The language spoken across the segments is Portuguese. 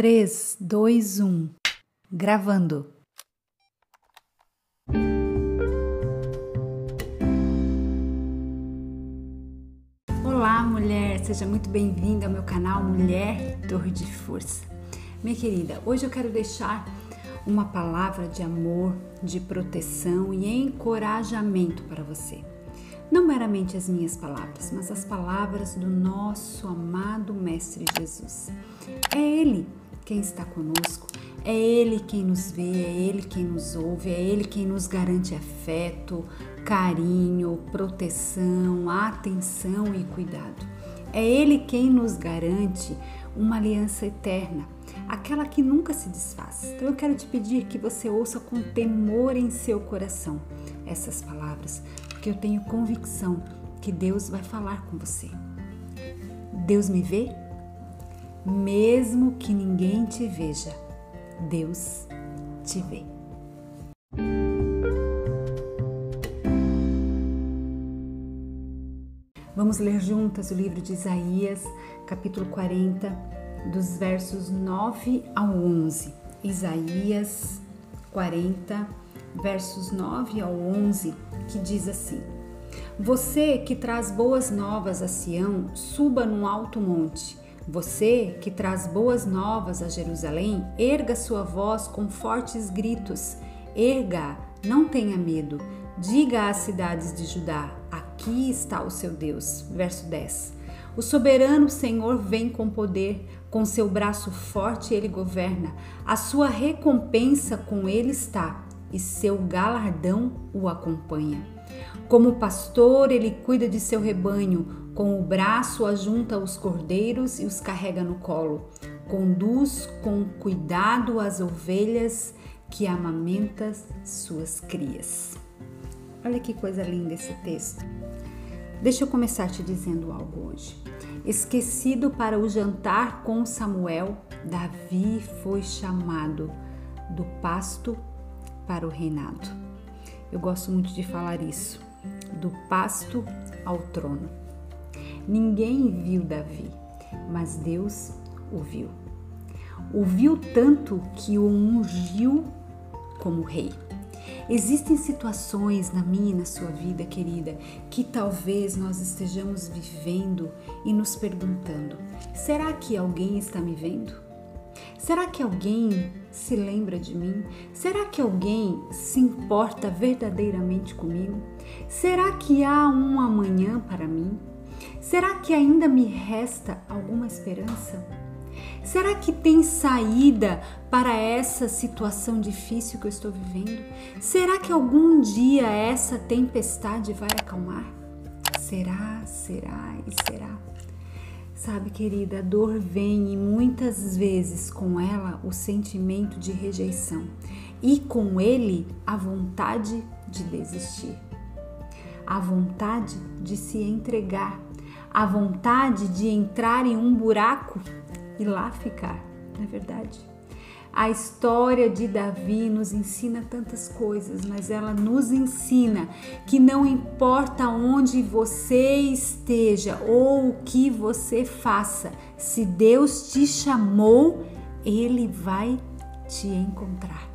3, 2, 1. Gravando. Olá, mulher! Seja muito bem-vinda ao meu canal Mulher Torre de Força. Minha querida, hoje eu quero deixar uma palavra de amor, de proteção e encorajamento para você. Não meramente as minhas palavras, mas as palavras do nosso amado Mestre Jesus. É Ele quem está conosco, é Ele quem nos vê, é Ele quem nos ouve, é Ele quem nos garante afeto, carinho, proteção, atenção e cuidado. É Ele quem nos garante uma aliança eterna, aquela que nunca se desfaz. Então eu quero te pedir que você ouça com temor em seu coração essas palavras, porque eu tenho convicção que Deus vai falar com você. Deus me vê? Mesmo que ninguém te veja, Deus te vê. Vamos ler juntas o livro de Isaías, capítulo 40, dos versos 9 ao 11. Isaías 40, versos 9 ao 11, que diz assim: Você que traz boas novas a Sião, suba num alto monte. Você que traz boas novas a Jerusalém, erga sua voz com fortes gritos. Erga, não tenha medo. Diga às cidades de Judá: Aqui está o seu Deus. Verso 10. O soberano Senhor vem com poder, com seu braço forte ele governa. A sua recompensa com ele está e seu galardão o acompanha. Como pastor, ele cuida de seu rebanho, com o braço ajunta os cordeiros e os carrega no colo. Conduz com cuidado as ovelhas que amamenta suas crias. Olha que coisa linda esse texto. Deixa eu começar te dizendo algo hoje. Esquecido para o jantar com Samuel, Davi foi chamado do pasto para o reinado. Eu gosto muito de falar isso, do pasto ao trono. Ninguém viu Davi, mas Deus o viu. O viu tanto que o ungiu como rei. Existem situações na minha e na sua vida, querida, que talvez nós estejamos vivendo e nos perguntando: será que alguém está me vendo? Será que alguém se lembra de mim? Será que alguém se importa verdadeiramente comigo? Será que há um amanhã para mim? Será que ainda me resta alguma esperança? Será que tem saída para essa situação difícil que eu estou vivendo? Será que algum dia essa tempestade vai acalmar? Será, será e será? Sabe, querida, a dor vem e muitas vezes com ela o sentimento de rejeição e com ele a vontade de desistir, a vontade de se entregar, a vontade de entrar em um buraco e lá ficar, não é verdade? A história de Davi nos ensina tantas coisas, mas ela nos ensina que não importa onde você esteja ou o que você faça, se Deus te chamou, Ele vai te encontrar.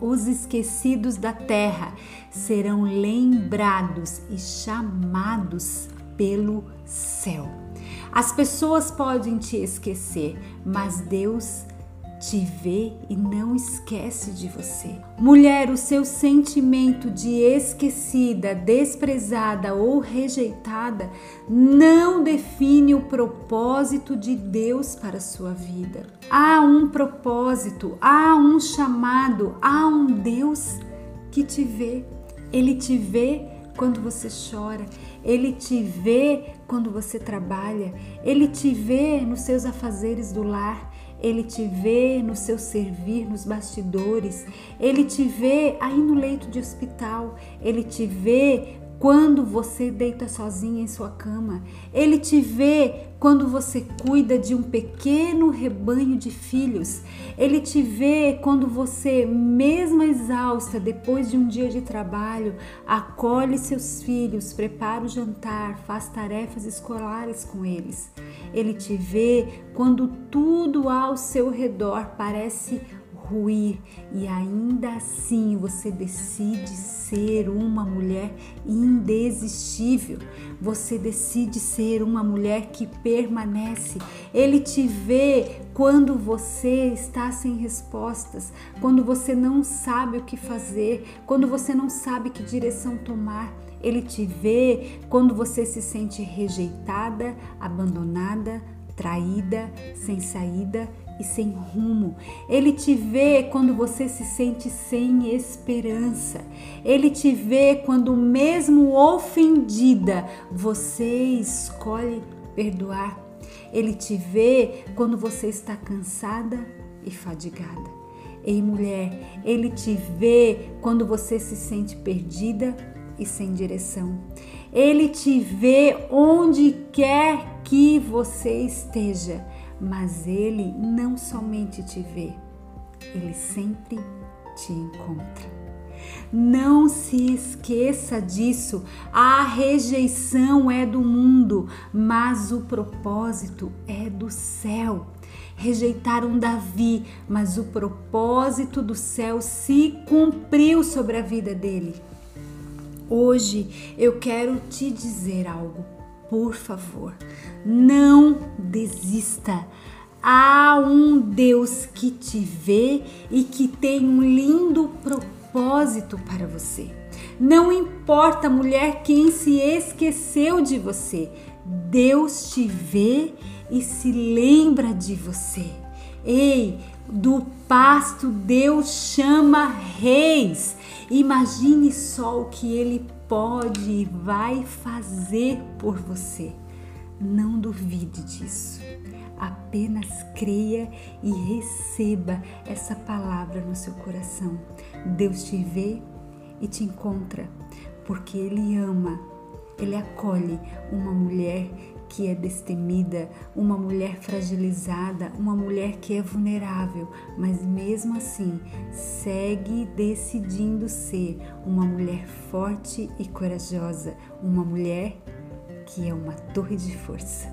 Os esquecidos da terra serão lembrados e chamados pelo céu. As pessoas podem te esquecer, mas Deus te vê e não esquece de você. Mulher, o seu sentimento de esquecida, desprezada ou rejeitada não define o propósito de Deus para a sua vida. Há um propósito, há um chamado, há um Deus que te vê. Ele te vê quando você chora, ele te vê quando você trabalha, ele te vê nos seus afazeres do lar, ele te vê no seu servir nos bastidores, ele te vê aí no leito de hospital, ele te vê quando você deita sozinha em sua cama. Ele te vê quando você cuida de um pequeno rebanho de filhos. Ele te vê quando você, mesmo exausta depois de um dia de trabalho, acolhe seus filhos, prepara o jantar, faz tarefas escolares com eles. Ele te vê quando tudo ao seu redor parece ruir e ainda assim você decide ser uma mulher indesistível. Você decide ser uma mulher que permanece. Ele te vê quando você está sem respostas, quando você não sabe o que fazer, quando você não sabe que direção tomar. Ele te vê quando você se sente rejeitada, abandonada, traída, sem saída e sem rumo. Ele te vê quando você se sente sem esperança. Ele te vê quando, mesmo ofendida, você escolhe perdoar. Ele te vê quando você está cansada e fadigada. Ei, mulher, ele te vê quando você se sente perdida e sem direção. Ele te vê onde quer que você esteja mas ele não somente te vê, ele sempre te encontra. Não se esqueça disso. A rejeição é do mundo, mas o propósito é do céu. Rejeitaram Davi, mas o propósito do céu se cumpriu sobre a vida dele. Hoje eu quero te dizer algo por favor, não desista. Há um Deus que te vê e que tem um lindo propósito para você. Não importa, mulher, quem se esqueceu de você, Deus te vê e se lembra de você. Ei, do pasto Deus chama reis. Imagine só o que ele pode e vai fazer por você. Não duvide disso. Apenas creia e receba essa palavra no seu coração. Deus te vê e te encontra, porque Ele ama, Ele acolhe uma mulher que é destemida, uma mulher fragilizada, uma mulher que é vulnerável, mas mesmo assim segue decidindo ser uma mulher forte e corajosa, uma mulher que é uma torre de força.